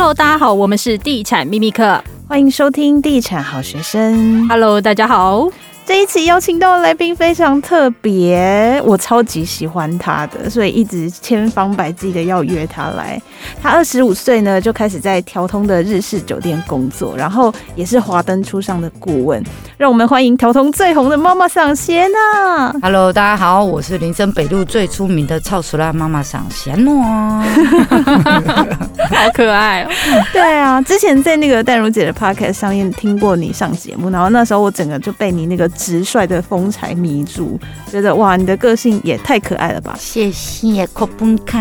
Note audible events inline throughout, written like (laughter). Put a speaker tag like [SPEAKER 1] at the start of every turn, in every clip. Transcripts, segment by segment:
[SPEAKER 1] Hello，大家好，我们是地产秘密课，
[SPEAKER 2] 欢迎收听地产好学生。
[SPEAKER 1] Hello，大家好。
[SPEAKER 2] 这一期邀请到的来宾非常特别，我超级喜欢他的，所以一直千方百计的要约他来。他二十五岁呢，就开始在调通的日式酒店工作，然后也是华灯初上的顾问。让我们欢迎调通最红的妈妈赏贤娜。
[SPEAKER 3] Hello，大家好，我是林森北路最出名的超熟辣妈妈赏贤娜。(laughs)
[SPEAKER 1] 好可爱哦！
[SPEAKER 2] 对啊，之前在那个淡如姐的 podcast 上面听过你上节目，然后那时候我整个就被你那个。直率的风采迷住，觉得哇，你的个性也太可爱了吧！
[SPEAKER 3] 谢谢库本卡，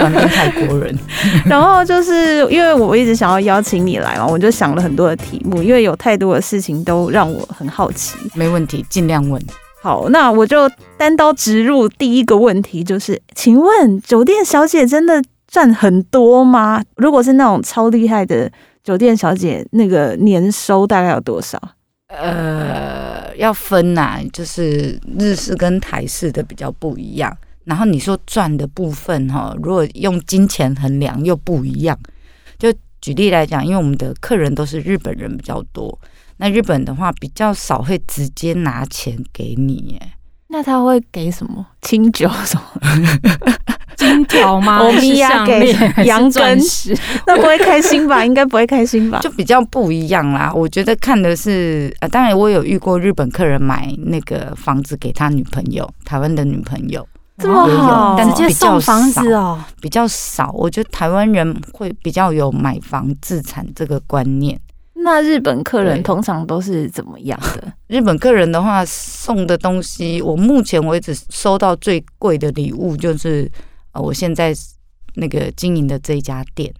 [SPEAKER 3] 完全泰国人。(laughs)
[SPEAKER 2] 然后就是因为我一直想要邀请你来嘛，我就想了很多的题目，因为有太多的事情都让我很好奇。
[SPEAKER 3] 没问题，尽量问。
[SPEAKER 2] 好，那我就单刀直入，第一个问题就是，请问酒店小姐真的赚很多吗？如果是那种超厉害的酒店小姐，那个年收大概有多少？
[SPEAKER 3] 呃，要分呐、啊，就是日式跟台式的比较不一样。然后你说赚的部分哈，如果用金钱衡量又不一样。就举例来讲，因为我们的客人都是日本人比较多，那日本的话比较少会直接拿钱给你，耶，
[SPEAKER 2] 那他会给什么？清酒什么？(laughs)
[SPEAKER 1] 金条吗？欧米亚给羊羹，(laughs)
[SPEAKER 2] 那不会开心吧？(laughs) 应该不会开心吧？
[SPEAKER 3] 就比较不一样啦。我觉得看的是，呃，当然我有遇过日本客人买那个房子给他女朋友，台湾的女朋友
[SPEAKER 2] 这么好，
[SPEAKER 3] 但是比较
[SPEAKER 1] 直接送房子哦，
[SPEAKER 3] 比较少。我觉得台湾人会比较有买房自产这个观念。
[SPEAKER 2] 那日本客人通常都是怎么样的？(laughs)
[SPEAKER 3] 日本客人的话，送的东西，我目前为止收到最贵的礼物就是。呃，我现在那个经营的这一家店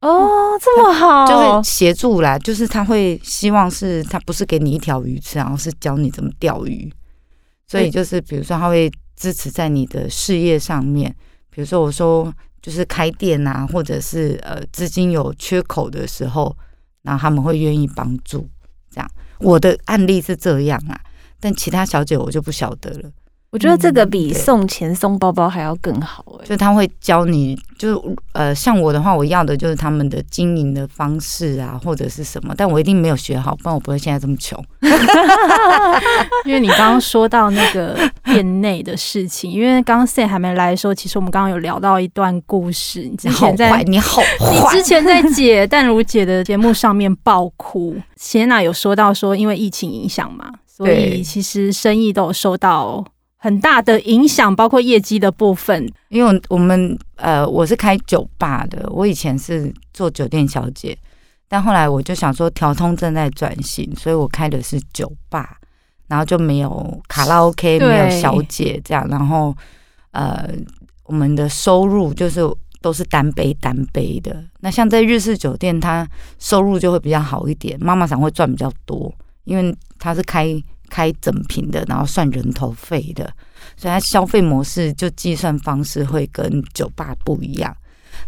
[SPEAKER 2] 哦，这么好，
[SPEAKER 3] 就会协助啦。就是他会希望是他不是给你一条鱼吃，然后是教你怎么钓鱼。所以就是比如说他会支持在你的事业上面，比如说我说就是开店啊，或者是呃资金有缺口的时候，然后他们会愿意帮助。这样我的案例是这样啊，但其他小姐我就不晓得了。
[SPEAKER 2] 我觉得这个比送钱送包包还要更好哎、欸，
[SPEAKER 3] 就他会教你，就是呃，像我的话，我要的就是他们的经营的方式啊，或者是什么，但我一定没有学好，不然我不会现在这么穷。(laughs)
[SPEAKER 1] 因为你刚刚说到那个店内的事情，(laughs) 因为刚刚 Sam 还没来的时候，其实我们刚刚有聊到一段故事。你之前在
[SPEAKER 3] 你好，
[SPEAKER 1] 你之前在姐淡如姐的节目上面爆哭，(laughs) 谢娜有说到说，因为疫情影响嘛，所以其实生意都有受到。很大的影响，包括业绩的部分。
[SPEAKER 3] 因为我们呃，我是开酒吧的，我以前是做酒店小姐，但后来我就想说，条通正在转型，所以我开的是酒吧，然后就没有卡拉 OK，没有小姐这样，然后呃，我们的收入就是都是单杯单杯的。那像在日式酒店，它收入就会比较好一点，妈妈桑会赚比较多，因为它是开。开整瓶的，然后算人头费的，所以它消费模式就计算方式会跟酒吧不一样。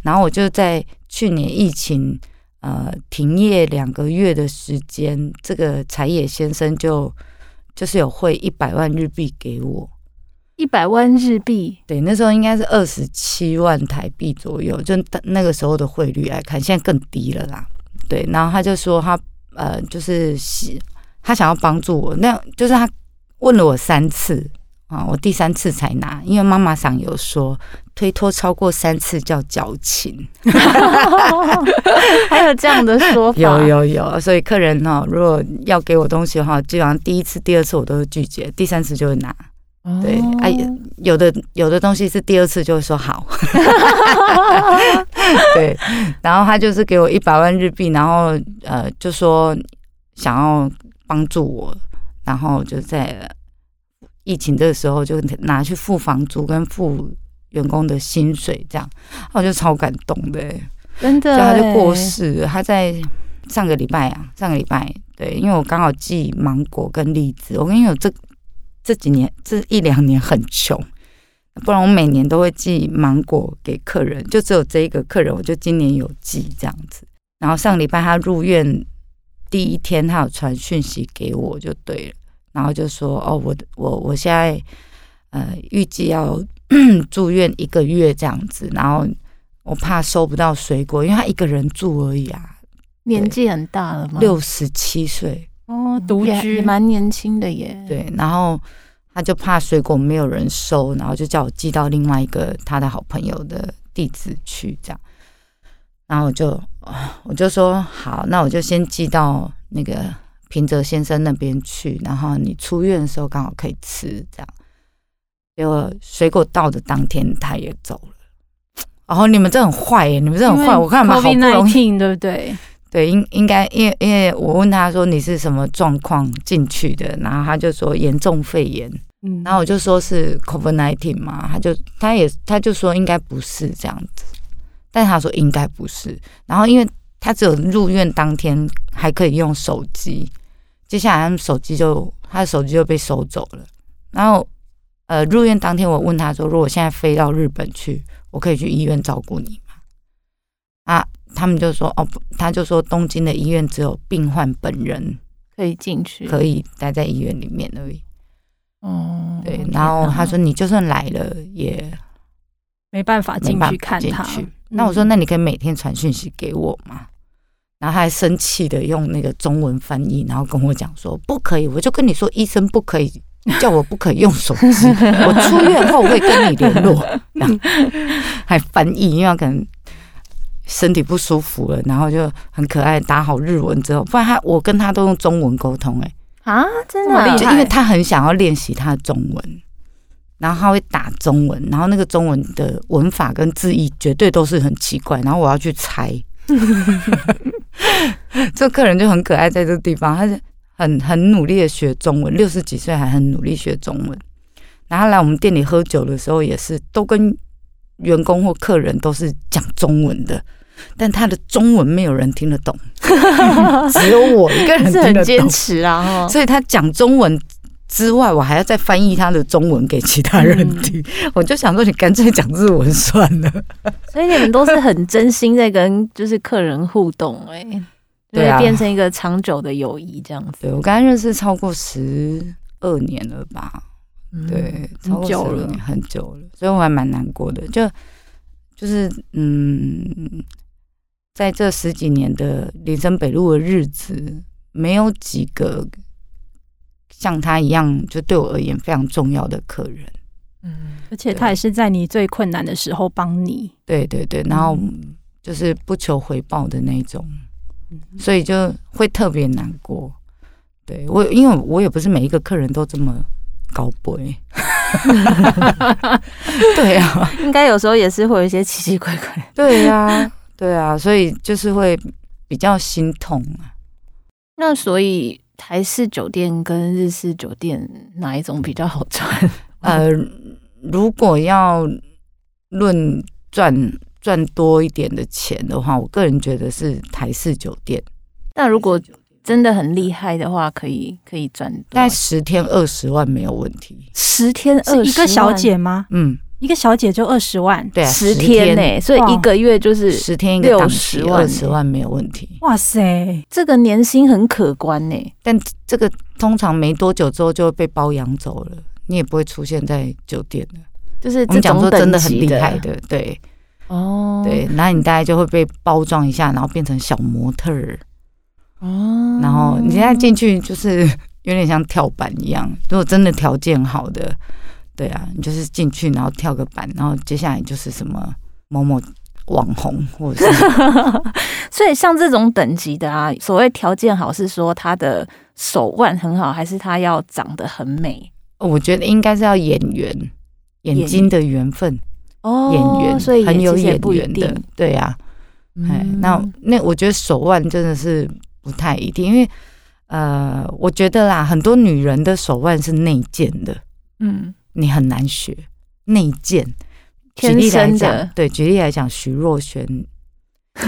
[SPEAKER 3] 然后我就在去年疫情呃停业两个月的时间，这个柴野先生就就是有汇一百万日币给我，
[SPEAKER 2] 一百万日币，
[SPEAKER 3] 对，那时候应该是二十七万台币左右，就那个时候的汇率来看，现在更低了啦。对，然后他就说他呃就是他想要帮助我，那就是他问了我三次啊，我第三次才拿，因为妈妈上有说推脱超过三次叫矫情，(laughs)
[SPEAKER 2] 还有这样的说法？
[SPEAKER 3] 有有有，所以客人哈，如果要给我东西的话，基本上第一次、第二次我都会拒绝，第三次就会拿。对，哎，有的有的东西是第二次就会说好，(laughs) 对，然后他就是给我一百万日币，然后呃，就说想要。帮助我，然后就在疫情的时候就拿去付房租跟付员工的薪水，这样我就超感动的，
[SPEAKER 2] 真的。
[SPEAKER 3] 他就过世了，他在上个礼拜啊，上个礼拜对，因为我刚好寄芒果跟栗子，我跟你讲，这这几年这一两年很穷，不然我每年都会寄芒果给客人，就只有这一个客人，我就今年有寄这样子。然后上个礼拜他入院。第一天他有传讯息给我就对了，然后就说哦，我我我现在呃预计要住院一个月这样子，然后我怕收不到水果，因为他一个人住而已啊，
[SPEAKER 2] 年纪很大了吗？
[SPEAKER 3] 六十七岁
[SPEAKER 1] 哦，独居
[SPEAKER 2] 也蛮年轻的耶。
[SPEAKER 3] 对，然后他就怕水果没有人收，然后就叫我寄到另外一个他的好朋友的地址去，这样。然后我就我就说好，那我就先寄到那个平泽先生那边去，然后你出院的时候刚好可以吃，这样。结果水果到的当天他也走了。然后你们这很坏耶，你们这很坏，我看你们好不容易，
[SPEAKER 1] 对不对？(laughs)
[SPEAKER 3] 对，应应该，因为因为我问他说你是什么状况进去的，然后他就说严重肺炎，嗯，然后我就说是 COVID-19 嘛，他就他也他就说应该不是这样子，但他说应该不是，然后因为他只有入院当天还可以用手机，接下来他们手机就他的手机就被收走了，然后呃入院当天我问他说，如果现在飞到日本去，我可以去医院照顾你吗？啊。他们就说哦不，他就说东京的医院只有病患本人
[SPEAKER 2] 可以进去，
[SPEAKER 3] 可以待在医院里面而已。
[SPEAKER 2] 哦，
[SPEAKER 3] 对，然后他说你就算来了也
[SPEAKER 1] 没办法进去看他。
[SPEAKER 3] 那我说那你可以每天传讯息给我吗？然后他还生气的用那个中文翻译，然后跟我讲说不可以，我就跟你说医生不可以叫我不可以用手机，我出院后会跟你联络。还翻译，因为可能。身体不舒服了，然后就很可爱，打好日文之后，不然他我跟他都用中文沟通，哎，
[SPEAKER 2] 啊，真的
[SPEAKER 3] 因为他很想要练习他的中文，然后他会打中文，然后那个中文的文法跟字义绝对都是很奇怪，然后我要去猜。(laughs) 这客人就很可爱，在这个地方，他是很很努力的学中文，六十几岁还很努力学中文，然后来我们店里喝酒的时候也是都跟员工或客人都是讲中文的。但他的中文没有人听得懂，(laughs) 只有我一个人听得懂。
[SPEAKER 2] 很坚持啊，
[SPEAKER 3] 所以他讲中文之外，我还要再翻译他的中文给其他人听。嗯、我就想说，你干脆讲日文算了。(laughs)
[SPEAKER 2] 所以你们都是很真心在跟就是客人互动，哎，对，变成一个长久的友谊这样子。
[SPEAKER 3] 对，我跟他认识超过十二年了吧？对，超过十二年，很久了，所以我还蛮难过的。就就是嗯。在这十几年的林森北路的日子，没有几个像他一样，就对我而言非常重要的客人。
[SPEAKER 1] 嗯，而且他也是在你最困难的时候帮你。
[SPEAKER 3] 对对对，然后就是不求回报的那种，所以就会特别难过。对我，因为我也不是每一个客人都这么高贵。(laughs) 对啊，
[SPEAKER 2] 应该有时候也是会有一些奇奇怪怪。
[SPEAKER 3] 对呀。对啊，所以就是会比较心痛啊。
[SPEAKER 2] 那所以台式酒店跟日式酒店哪一种比较好赚？
[SPEAKER 3] 呃，如果要论赚赚多一点的钱的话，我个人觉得是台式酒店。
[SPEAKER 2] 那如果真的很厉害的话，可以可以赚大
[SPEAKER 3] 概十天二十万没有问题。
[SPEAKER 2] 十天二十万，
[SPEAKER 1] 一个小姐吗？
[SPEAKER 3] 嗯。
[SPEAKER 1] 一个小姐就二十万，
[SPEAKER 3] 对啊，
[SPEAKER 2] 十天呢、欸，所以一个月就是
[SPEAKER 3] 十天一个档十万，二十万没有问题。
[SPEAKER 1] 哇塞，
[SPEAKER 2] 这个年薪很可观呢、欸。
[SPEAKER 3] 但这个通常没多久之后就会被包养走了，你也不会出现在酒店了。
[SPEAKER 2] 就是
[SPEAKER 3] 我们讲说真的很厉害的，对，
[SPEAKER 2] 哦，
[SPEAKER 3] 对，那你大概就会被包装一下，然后变成小模特儿，
[SPEAKER 2] 哦，
[SPEAKER 3] 然后你现在进去就是 (laughs) 有点像跳板一样。如果真的条件好的。对啊，你就是进去，然后跳个板，然后接下来就是什么某某网红，或者是，(laughs)
[SPEAKER 2] 所以像这种等级的啊，所谓条件好，是说他的手腕很好，还是他要长得很美？
[SPEAKER 3] 我觉得应该是要眼缘，眼睛的缘分
[SPEAKER 2] 哦，
[SPEAKER 3] 眼缘，
[SPEAKER 2] 所以
[SPEAKER 3] 很有眼
[SPEAKER 2] 缘的，
[SPEAKER 3] 对啊。哎、嗯，那那我觉得手腕真的是不太一定，因为呃，我觉得啦，很多女人的手腕是内建的，嗯。你很难学内建，举例来讲，对，举例来讲，徐若瑄，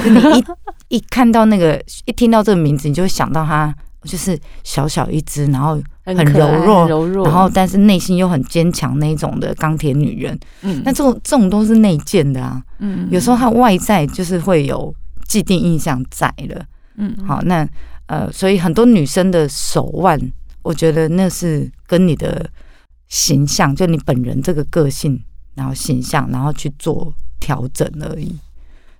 [SPEAKER 3] 就你一 (laughs) 一看到那个，一听到这个名字，你就会想到她，就是小小一只，然后很柔弱，柔弱，然后但是内心又很坚强那种的钢铁女人。嗯，那这种这种都是内建的啊。嗯，有时候她外在就是会有既定印象在了。嗯，好，那呃，所以很多女生的手腕，我觉得那是跟你的。形象就你本人这个个性，然后形象，然后去做调整而已。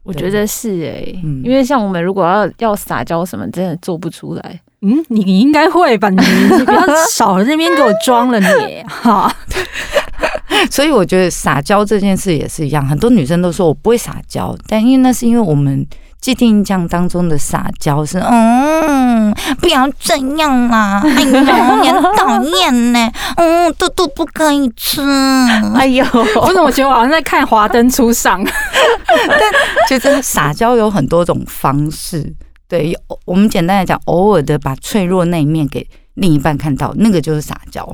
[SPEAKER 2] 我觉得是哎、欸，
[SPEAKER 3] 嗯
[SPEAKER 2] 因为像我们如果要要撒娇什么，真的做不出来。
[SPEAKER 1] 嗯，你你应该会吧？你 (laughs) 你不要少在那边给我装了你 (laughs) 哈。
[SPEAKER 3] 所以我觉得撒娇这件事也是一样，很多女生都说我不会撒娇，但因为那是因为我们既定印象当中的撒娇是，嗯，不要这样啦，哎呦，你很讨厌呢，嗯，肚肚不可以吃，
[SPEAKER 2] 哎呦，
[SPEAKER 1] 我怎么觉得我好像在看《华灯初上》？
[SPEAKER 3] 但就是撒娇有很多种方式，对，我们简单来讲，偶尔的把脆弱那一面给另一半看到，那个就是撒娇。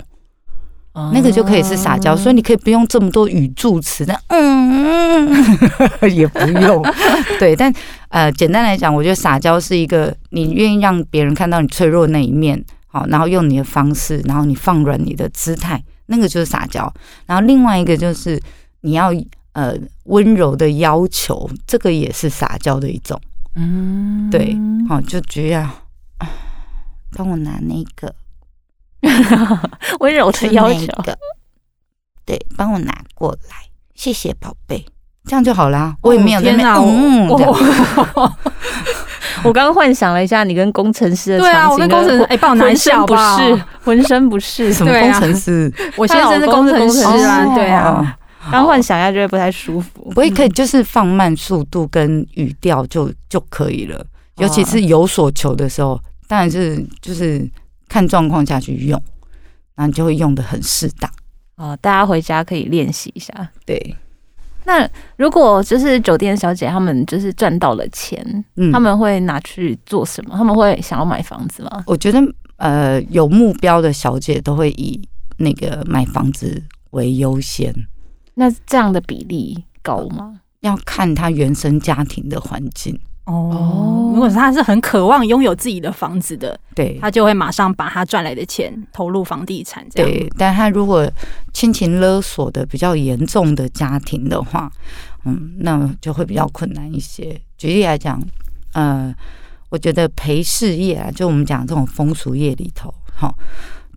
[SPEAKER 3] 那个就可以是撒娇，所以你可以不用这么多语助词的，嗯，(laughs) 也不用。(laughs) 对，但呃，简单来讲，我觉得撒娇是一个你愿意让别人看到你脆弱那一面，好，然后用你的方式，然后你放软你的姿态，那个就是撒娇。然后另外一个就是你要呃温柔的要求，这个也是撒娇的一种。
[SPEAKER 2] 嗯，
[SPEAKER 3] 对，好，就只要啊，帮我拿那个。(laughs)
[SPEAKER 2] 温柔的要求，
[SPEAKER 3] 对，帮我拿过来，谢谢宝贝，这样就好啦。我也没有在那边，
[SPEAKER 1] 哦、
[SPEAKER 3] 嗯，
[SPEAKER 1] 我 (laughs)
[SPEAKER 2] 我刚刚幻想了一下，你跟工程师的场景，
[SPEAKER 1] 对啊，我跟工程师，哎，帮我拿一下
[SPEAKER 2] 不是，浑身不是，(laughs)
[SPEAKER 3] 什么工程师？
[SPEAKER 1] 我先生是工程师啊，对啊，
[SPEAKER 2] 刚幻想一下就会不太舒服。
[SPEAKER 3] 我也可以，就是放慢速度跟语调就就可以了，尤其是有所求的时候，当然是就是。看状况下去用，那你就会用的很适当
[SPEAKER 2] 哦。大家回家可以练习一下。
[SPEAKER 3] 对，
[SPEAKER 2] 那如果就是酒店小姐，他们就是赚到了钱，嗯，他们会拿去做什么？他们会想要买房子吗？
[SPEAKER 3] 我觉得，呃，有目标的小姐都会以那个买房子为优先。
[SPEAKER 2] 那这样的比例高吗？
[SPEAKER 3] 要看她原生家庭的环境。
[SPEAKER 1] 哦，如果是他是很渴望拥有自己的房子的，
[SPEAKER 3] 对，
[SPEAKER 1] 他就会马上把他赚来的钱投入房地产。这样，
[SPEAKER 3] 对，但他如果亲情勒索的比较严重的家庭的话，嗯，那就会比较困难一些。举例来讲，呃，我觉得陪事业啊，就我们讲这种风俗业里头，哈，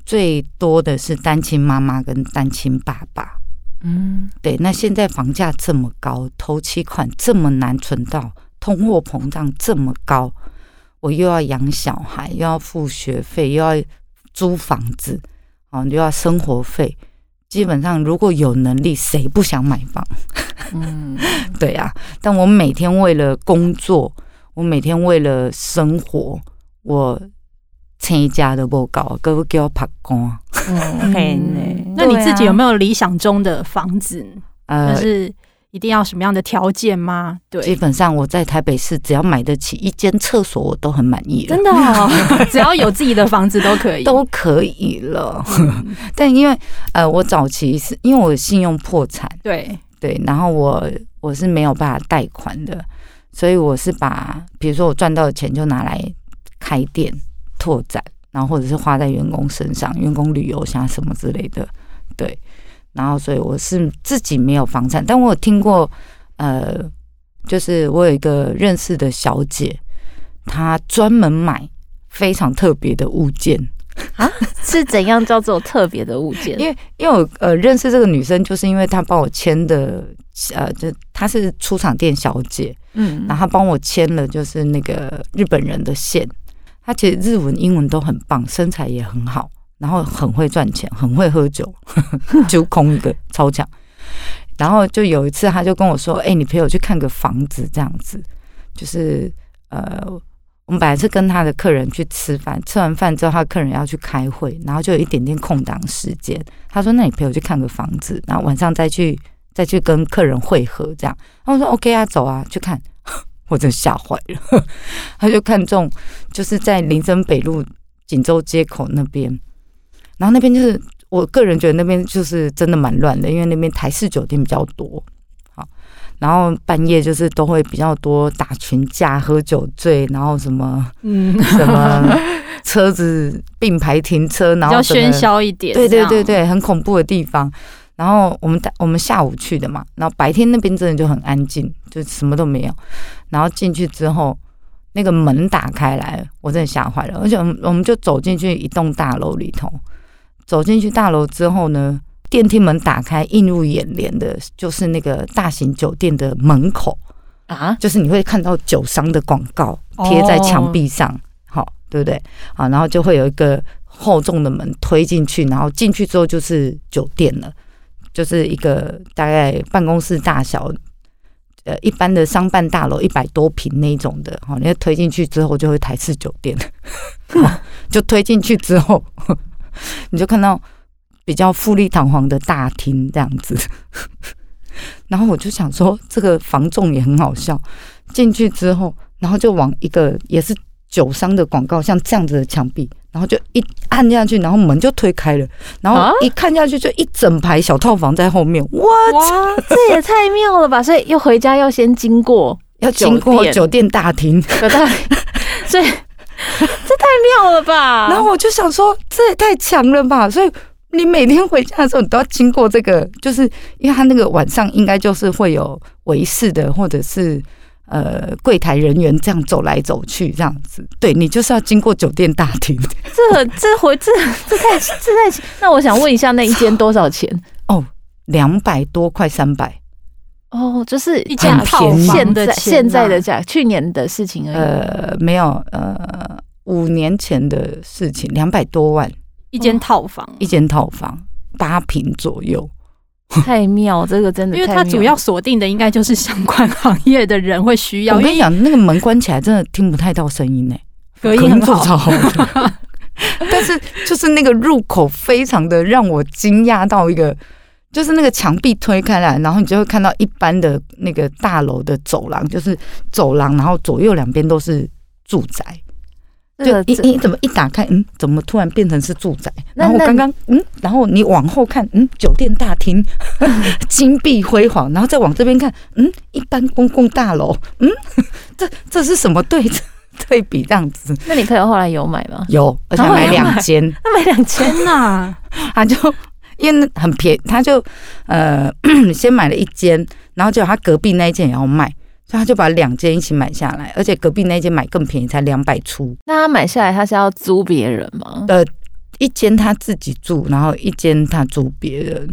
[SPEAKER 3] 最多的是单亲妈妈跟单亲爸爸。嗯，对。那现在房价这么高，头期款这么难存到。通货膨胀这么高，我又要养小孩，又要付学费，又要租房子，哦，又要生活费。基本上，如果有能力，谁不想买房？嗯，(laughs) 对啊。但我每天为了工作，我每天为了生活，我成家都不搞，哥给我拍光。
[SPEAKER 2] 嗯，
[SPEAKER 1] 那你自己有没有理想中的房子？
[SPEAKER 3] 呃，
[SPEAKER 1] 就是。一定要什么样的条件吗？对，
[SPEAKER 3] 基本上我在台北市只要买得起一间厕所，我都很满意了。
[SPEAKER 1] 真的哦，(laughs) 只要有自己的房子都可以，
[SPEAKER 3] 都可以了。(laughs) 但因为呃，我早期是因为我信用破产，
[SPEAKER 1] 对
[SPEAKER 3] 对，然后我我是没有办法贷款的，所以我是把比如说我赚到的钱就拿来开店拓展，然后或者是花在员工身上，员工旅游像什么之类的，对。然后，所以我是自己没有房产，但我有听过，呃，就是我有一个认识的小姐，她专门买非常特别的物件
[SPEAKER 2] 啊，是怎样叫做特别的物件？(laughs)
[SPEAKER 3] 因为因为我呃认识这个女生，就是因为她帮我签的，呃，就她是出厂店小姐，嗯，然后她帮我签了，就是那个日本人的线，她其实日文、英文都很棒，身材也很好。然后很会赚钱，很会喝酒，(laughs) 就空一个超强。然后就有一次，他就跟我说：“哎，你陪我去看个房子，这样子。”就是呃，我们本来是跟他的客人去吃饭，吃完饭之后，他客人要去开会，然后就有一点点空档时间。他说：“那你陪我去看个房子，然后晚上再去再去跟客人会合，这样。”然后我说：“OK 啊，走啊，去看。” (laughs) 我真吓坏了，(laughs) 他就看中就是在林森北路锦州街口那边。然后那边就是，我个人觉得那边就是真的蛮乱的，因为那边台式酒店比较多，好，然后半夜就是都会比较多打群架、喝酒醉，然后什么，嗯，什么车子并排停车，然后
[SPEAKER 1] 比较喧嚣一点，
[SPEAKER 3] 对对对对，很恐怖的地方。然后我们我们下午去的嘛，然后白天那边真的就很安静，就什么都没有。然后进去之后，那个门打开来，我真的吓坏了，而且我们就走进去一栋大楼里头。走进去大楼之后呢，电梯门打开，映入眼帘的就是那个大型酒店的门口，啊，就是你会看到酒商的广告贴在墙壁上，好、哦，对不对？啊，然后就会有一个厚重的门推进去，然后进去之后就是酒店了，就是一个大概办公室大小，呃，一般的商办大楼一百多平那种的，好，你推进去之后就会台式酒店，(laughs) (laughs) 就推进去之后，你就看到比较富丽堂皇的大厅这样子。(laughs) 然后我就想说，这个房仲也很好笑。进去之后，然后就往一个也是酒商的广告，像这样子的墙壁，然后就一按下去，然后门就推开了，然后一看下去，就一整排小套房在后面。哇，
[SPEAKER 2] 哇，这也太妙了吧！所以又回家要先经过，
[SPEAKER 3] 要经过酒店大厅，
[SPEAKER 2] 对，(laughs) 所以 (laughs) 这太妙了吧！
[SPEAKER 3] 然后我就想说，这也太强了吧！所以。你每天回家的时候，你都要经过这个，就是因为他那个晚上应该就是会有维士的，或者是呃柜台人员这样走来走去这样子。对，你就是要经过酒店大厅。
[SPEAKER 2] 这这回这这太这太……那我想问一下，那一间多少钱？(laughs)
[SPEAKER 3] 哦，两百多快，三百。
[SPEAKER 2] 哦，就是一间套房现在现在的价，去年的事情而已。
[SPEAKER 3] 呃，没有，呃，五年前的事情，两百多万。
[SPEAKER 1] 一间套房，哦、
[SPEAKER 3] 一间套房八平左右，(laughs)
[SPEAKER 2] 太妙！这个真的，
[SPEAKER 1] 因为它主要锁定的应该就是相关行业的人会需要。
[SPEAKER 3] 我跟你讲，那个门关起来真的听不太到声音呢，
[SPEAKER 1] 隔音很好。(laughs)
[SPEAKER 3] 但是就是那个入口非常的让我惊讶到一个，就是那个墙壁推开来，然后你就会看到一般的那个大楼的走廊，就是走廊，然后左右两边都是住宅。就你你怎么一打开，嗯，怎么突然变成是住宅？然后我刚刚嗯，然后你往后看，嗯，酒店大厅 (laughs) 金碧辉煌，然后再往这边看，嗯，一般公共大楼，嗯，(laughs) 这这是什么对 (laughs) 对比这样子？
[SPEAKER 2] 那你朋友后来有买吗？
[SPEAKER 3] 有，而且买两间，
[SPEAKER 2] 他买两间呐，
[SPEAKER 3] 他就因为很便宜，他就呃 (clears throat) 先买了一间，然后结果他隔壁那一间也要卖。所以他就把两间一起买下来，而且隔壁那间买更便宜，才两百出。
[SPEAKER 2] 那他买下来，他是要租别人吗？
[SPEAKER 3] 呃，一间他自己住，然后一间他租别人。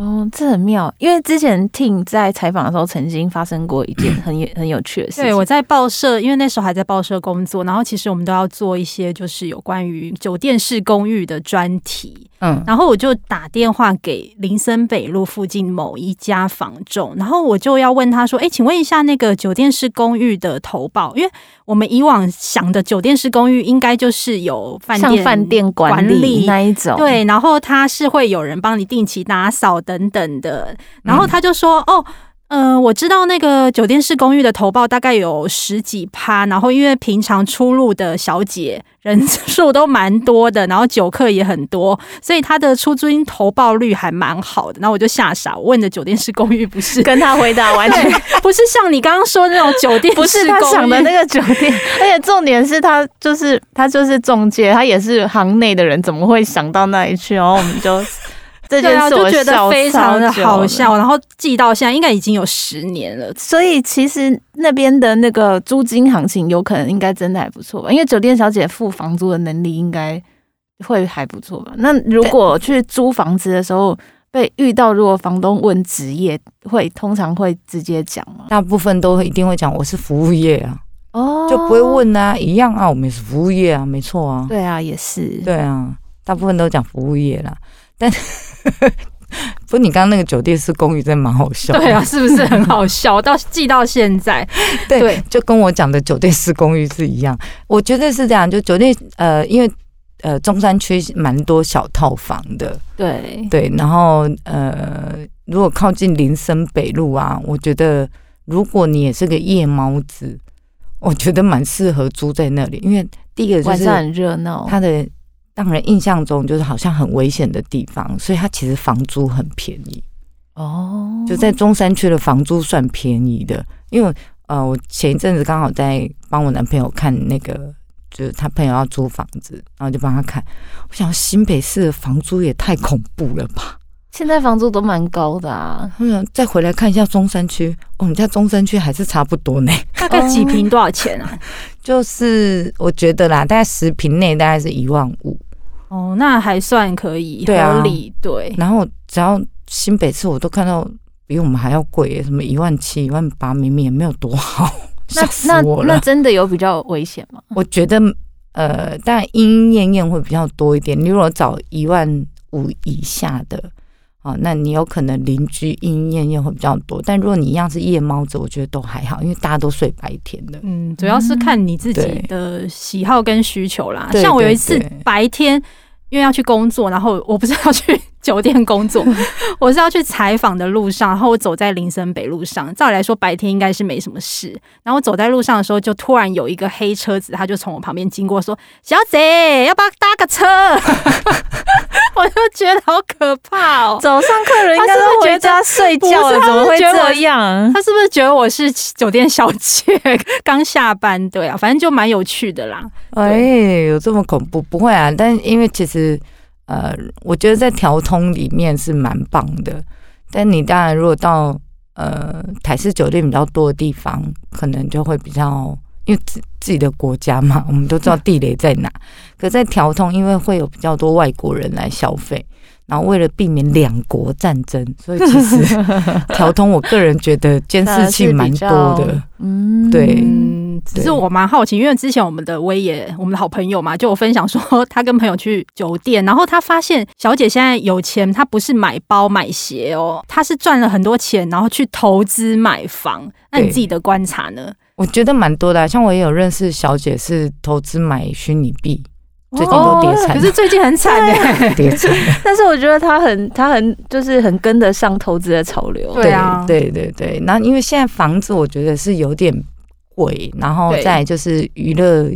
[SPEAKER 2] 哦，这很妙，因为之前 Ting 在采访的时候，曾经发生过一件 (coughs) 很有很有趣的事情。
[SPEAKER 1] 对，我在报社，因为那时候还在报社工作，然后其实我们都要做一些就是有关于酒店式公寓的专题。嗯，然后我就打电话给林森北路附近某一家房仲，然后我就要问他说：“哎，请问一下那个酒店式公寓的投报，因为我们以往想的酒店式公寓应该就是有饭店
[SPEAKER 2] 饭店管理那一种，
[SPEAKER 1] 对，然后他是会有人帮你定期打扫等等的，然后他就说：哦。”嗯、呃，我知道那个酒店式公寓的投报大概有十几趴，然后因为平常出入的小姐人数都蛮多的，然后酒客也很多，所以他的出租金投报率还蛮好的。然后我就吓傻，我问的酒店式公寓不是
[SPEAKER 2] 跟他 (laughs) 回答完全
[SPEAKER 1] 不是像你刚刚说的那种酒店不是他
[SPEAKER 2] 想的那个酒店，而且重点是他就是他就是中介，他也是行内的人，怎么会想到那里去？然后我们就。这件事我觉得
[SPEAKER 1] 非常的好笑，然后记到现在应该已经有十年了，
[SPEAKER 2] 所以其实那边的那个租金行情有可能应该真的还不错吧？因为酒店小姐付房租的能力应该会还不错吧？那如果去租房子的时候被遇到，如果房东问职业，会通常会直接讲吗？
[SPEAKER 3] 大部分都一定会讲我是服务业啊，哦，就不会问啊，一样啊，我们也是服务业啊，没错啊，
[SPEAKER 2] 对啊，也是，
[SPEAKER 3] 对啊，大部分都讲服务业啦。但 (laughs) 不，你刚刚那个酒店式公寓真的蛮好笑，
[SPEAKER 1] 对啊，是不是很好笑？到记到现在，(laughs)
[SPEAKER 3] 对，对就跟我讲的酒店式公寓是一样。我觉得是这样，就酒店呃，因为呃中山区蛮多小套房的，
[SPEAKER 2] 对
[SPEAKER 3] 对，然后呃，如果靠近林森北路啊，我觉得如果你也是个夜猫子，我觉得蛮适合租在那里，因为第一个就是
[SPEAKER 2] 晚上很热闹，
[SPEAKER 3] 它的。让人印象中就是好像很危险的地方，所以它其实房租很便宜哦。就在中山区的房租算便宜的，因为呃，我前一阵子刚好在帮我男朋友看那个，就是他朋友要租房子，然后就帮他看。我想新北市的房租也太恐怖了吧？
[SPEAKER 2] 现在房租都蛮高的啊。
[SPEAKER 3] 嗯，再回来看一下中山区，我们家中山区还是差不多呢。
[SPEAKER 1] 大概几平多少钱啊？(laughs)
[SPEAKER 3] 就是我觉得啦，大概十平内大概是一万五。
[SPEAKER 1] 哦，那还算可以，合理对。
[SPEAKER 3] 然后只要新北市，我都看到比我们还要贵，什么一万七、一万八，明明也没有多好。
[SPEAKER 2] 那那那真的有比较危险吗？
[SPEAKER 3] 我觉得，呃，当然莺莺燕燕会比较多一点。你如果找一万五以下的，啊，那你有可能邻居莺莺燕燕会比较多。但如果你一样是夜猫子，我觉得都还好，因为大家都睡白天的。
[SPEAKER 1] 嗯，主要是看你自己的喜好跟需求啦。像我有一次白天。因为要去工作，然后我不是要去酒店工作，(laughs) 我是要去采访的路上，然后我走在林森北路上。照理来说，白天应该是没什么事。然后走在路上的时候，就突然有一个黑车子，他就从我旁边经过，说：“小姐，要不要搭个车？” (laughs) 我就觉得好可怕哦！
[SPEAKER 2] 早上客人应该都回家睡觉了，怎么会这样？
[SPEAKER 1] 他是不是觉得我是酒店小姐，刚下班？对啊，反正就蛮有趣的啦。
[SPEAKER 3] 哎，有这么恐怖？不会啊，但因为其实呃，我觉得在条通里面是蛮棒的。但你当然如果到呃台式酒店比较多的地方，可能就会比较。因为自自己的国家嘛，我们都知道地雷在哪。可在条通，因为会有比较多外国人来消费，然后为了避免两国战争，所以其实 (laughs) 调通，我个人觉得监视器蛮多的。嗯，对。
[SPEAKER 1] 只是我蛮好奇，因为之前我们的威爷，我们的好朋友嘛，就有分享说，他跟朋友去酒店，然后他发现小姐现在有钱，她不是买包买鞋哦，她是赚了很多钱，然后去投资买房。那你自己的观察呢？
[SPEAKER 3] 我觉得蛮多的，像我也有认识小姐是投资买虚拟币，最近都跌惨，
[SPEAKER 1] 可是最近很惨哎，(laughs)
[SPEAKER 3] 跌惨。(laughs)
[SPEAKER 2] 但是我觉得他很，他很就是很跟得上投资的潮流。
[SPEAKER 1] 对啊，
[SPEAKER 3] 对对对。那因为现在房子我觉得是有点贵，然后再就是娱乐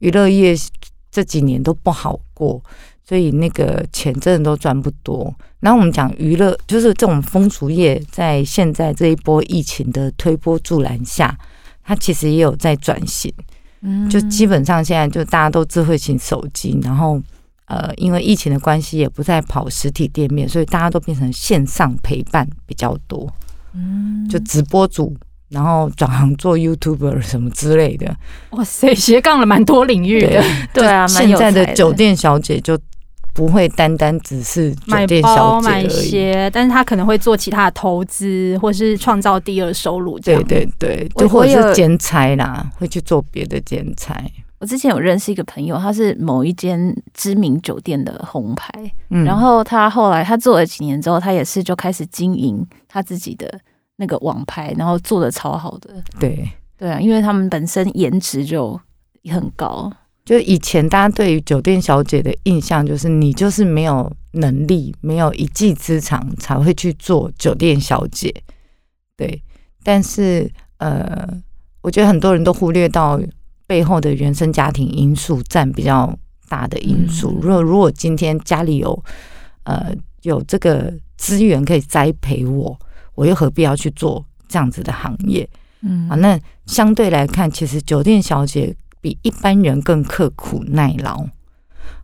[SPEAKER 3] 娱乐业这几年都不好过，所以那个钱真的都赚不多。然后我们讲娱乐，就是这种风俗业，在现在这一波疫情的推波助澜下。它其实也有在转型，嗯，就基本上现在就大家都智慧型手机，然后呃，因为疫情的关系也不再跑实体店面，所以大家都变成线上陪伴比较多，嗯，就直播主，然后转行做 YouTuber 什么之类的，
[SPEAKER 1] 哇塞，斜杠了蛮多领域的，
[SPEAKER 2] 对 (laughs) 啊，
[SPEAKER 3] 现在的酒店小姐就。不会单单只是酒店小姐，买包买鞋，
[SPEAKER 1] 但是他可能会做其他的投资，或是创造第二收入。
[SPEAKER 3] 对对对，就或者是兼差啦，会去做别的兼差。
[SPEAKER 2] 我之前有认识一个朋友，他是某一间知名酒店的红牌，嗯，然后他后来他做了几年之后，他也是就开始经营他自己的那个网牌，然后做的超好的。
[SPEAKER 3] 对
[SPEAKER 2] 对啊，因为他们本身颜值就很高。
[SPEAKER 3] 就以前大家对于酒店小姐的印象，就是你就是没有能力、没有一技之长才会去做酒店小姐，对。但是呃，我觉得很多人都忽略到背后的原生家庭因素占比较大的因素。如果如果今天家里有呃有这个资源可以栽培我，我又何必要去做这样子的行业？嗯，啊，那相对来看，其实酒店小姐。比一般人更刻苦耐劳，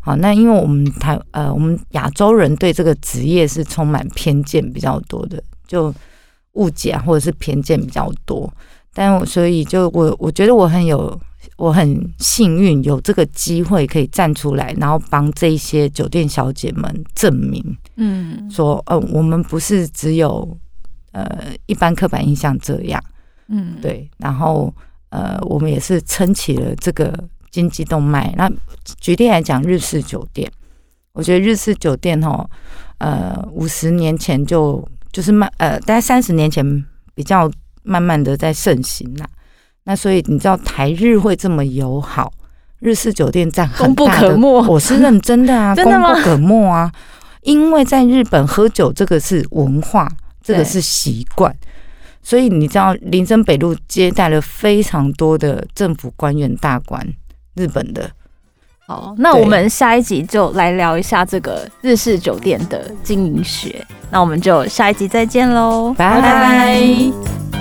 [SPEAKER 3] 好，那因为我们台呃，我们亚洲人对这个职业是充满偏见比较多的，就误解或者是偏见比较多。但我所以就我我觉得我很有我很幸运有这个机会可以站出来，然后帮这些酒店小姐们证明，嗯，说呃我们不是只有呃一般刻板印象这样，嗯，对，然后。呃，我们也是撑起了这个经济动脉。那举例来讲，日式酒店，我觉得日式酒店吼，呃，五十年前就就是慢，呃，大概三十年前比较慢慢的在盛行啦。那所以你知道台日会这么友好，日式酒店占很大的，我是认真的啊，(laughs) 功不可没啊。因为在日本喝酒这个是文化，这个是习惯。所以你知道林森北路接待了非常多的政府官员大官，日本的。
[SPEAKER 2] 好，那我们下一集就来聊一下这个日式酒店的经营学。那我们就下一集再见喽，
[SPEAKER 3] 拜拜。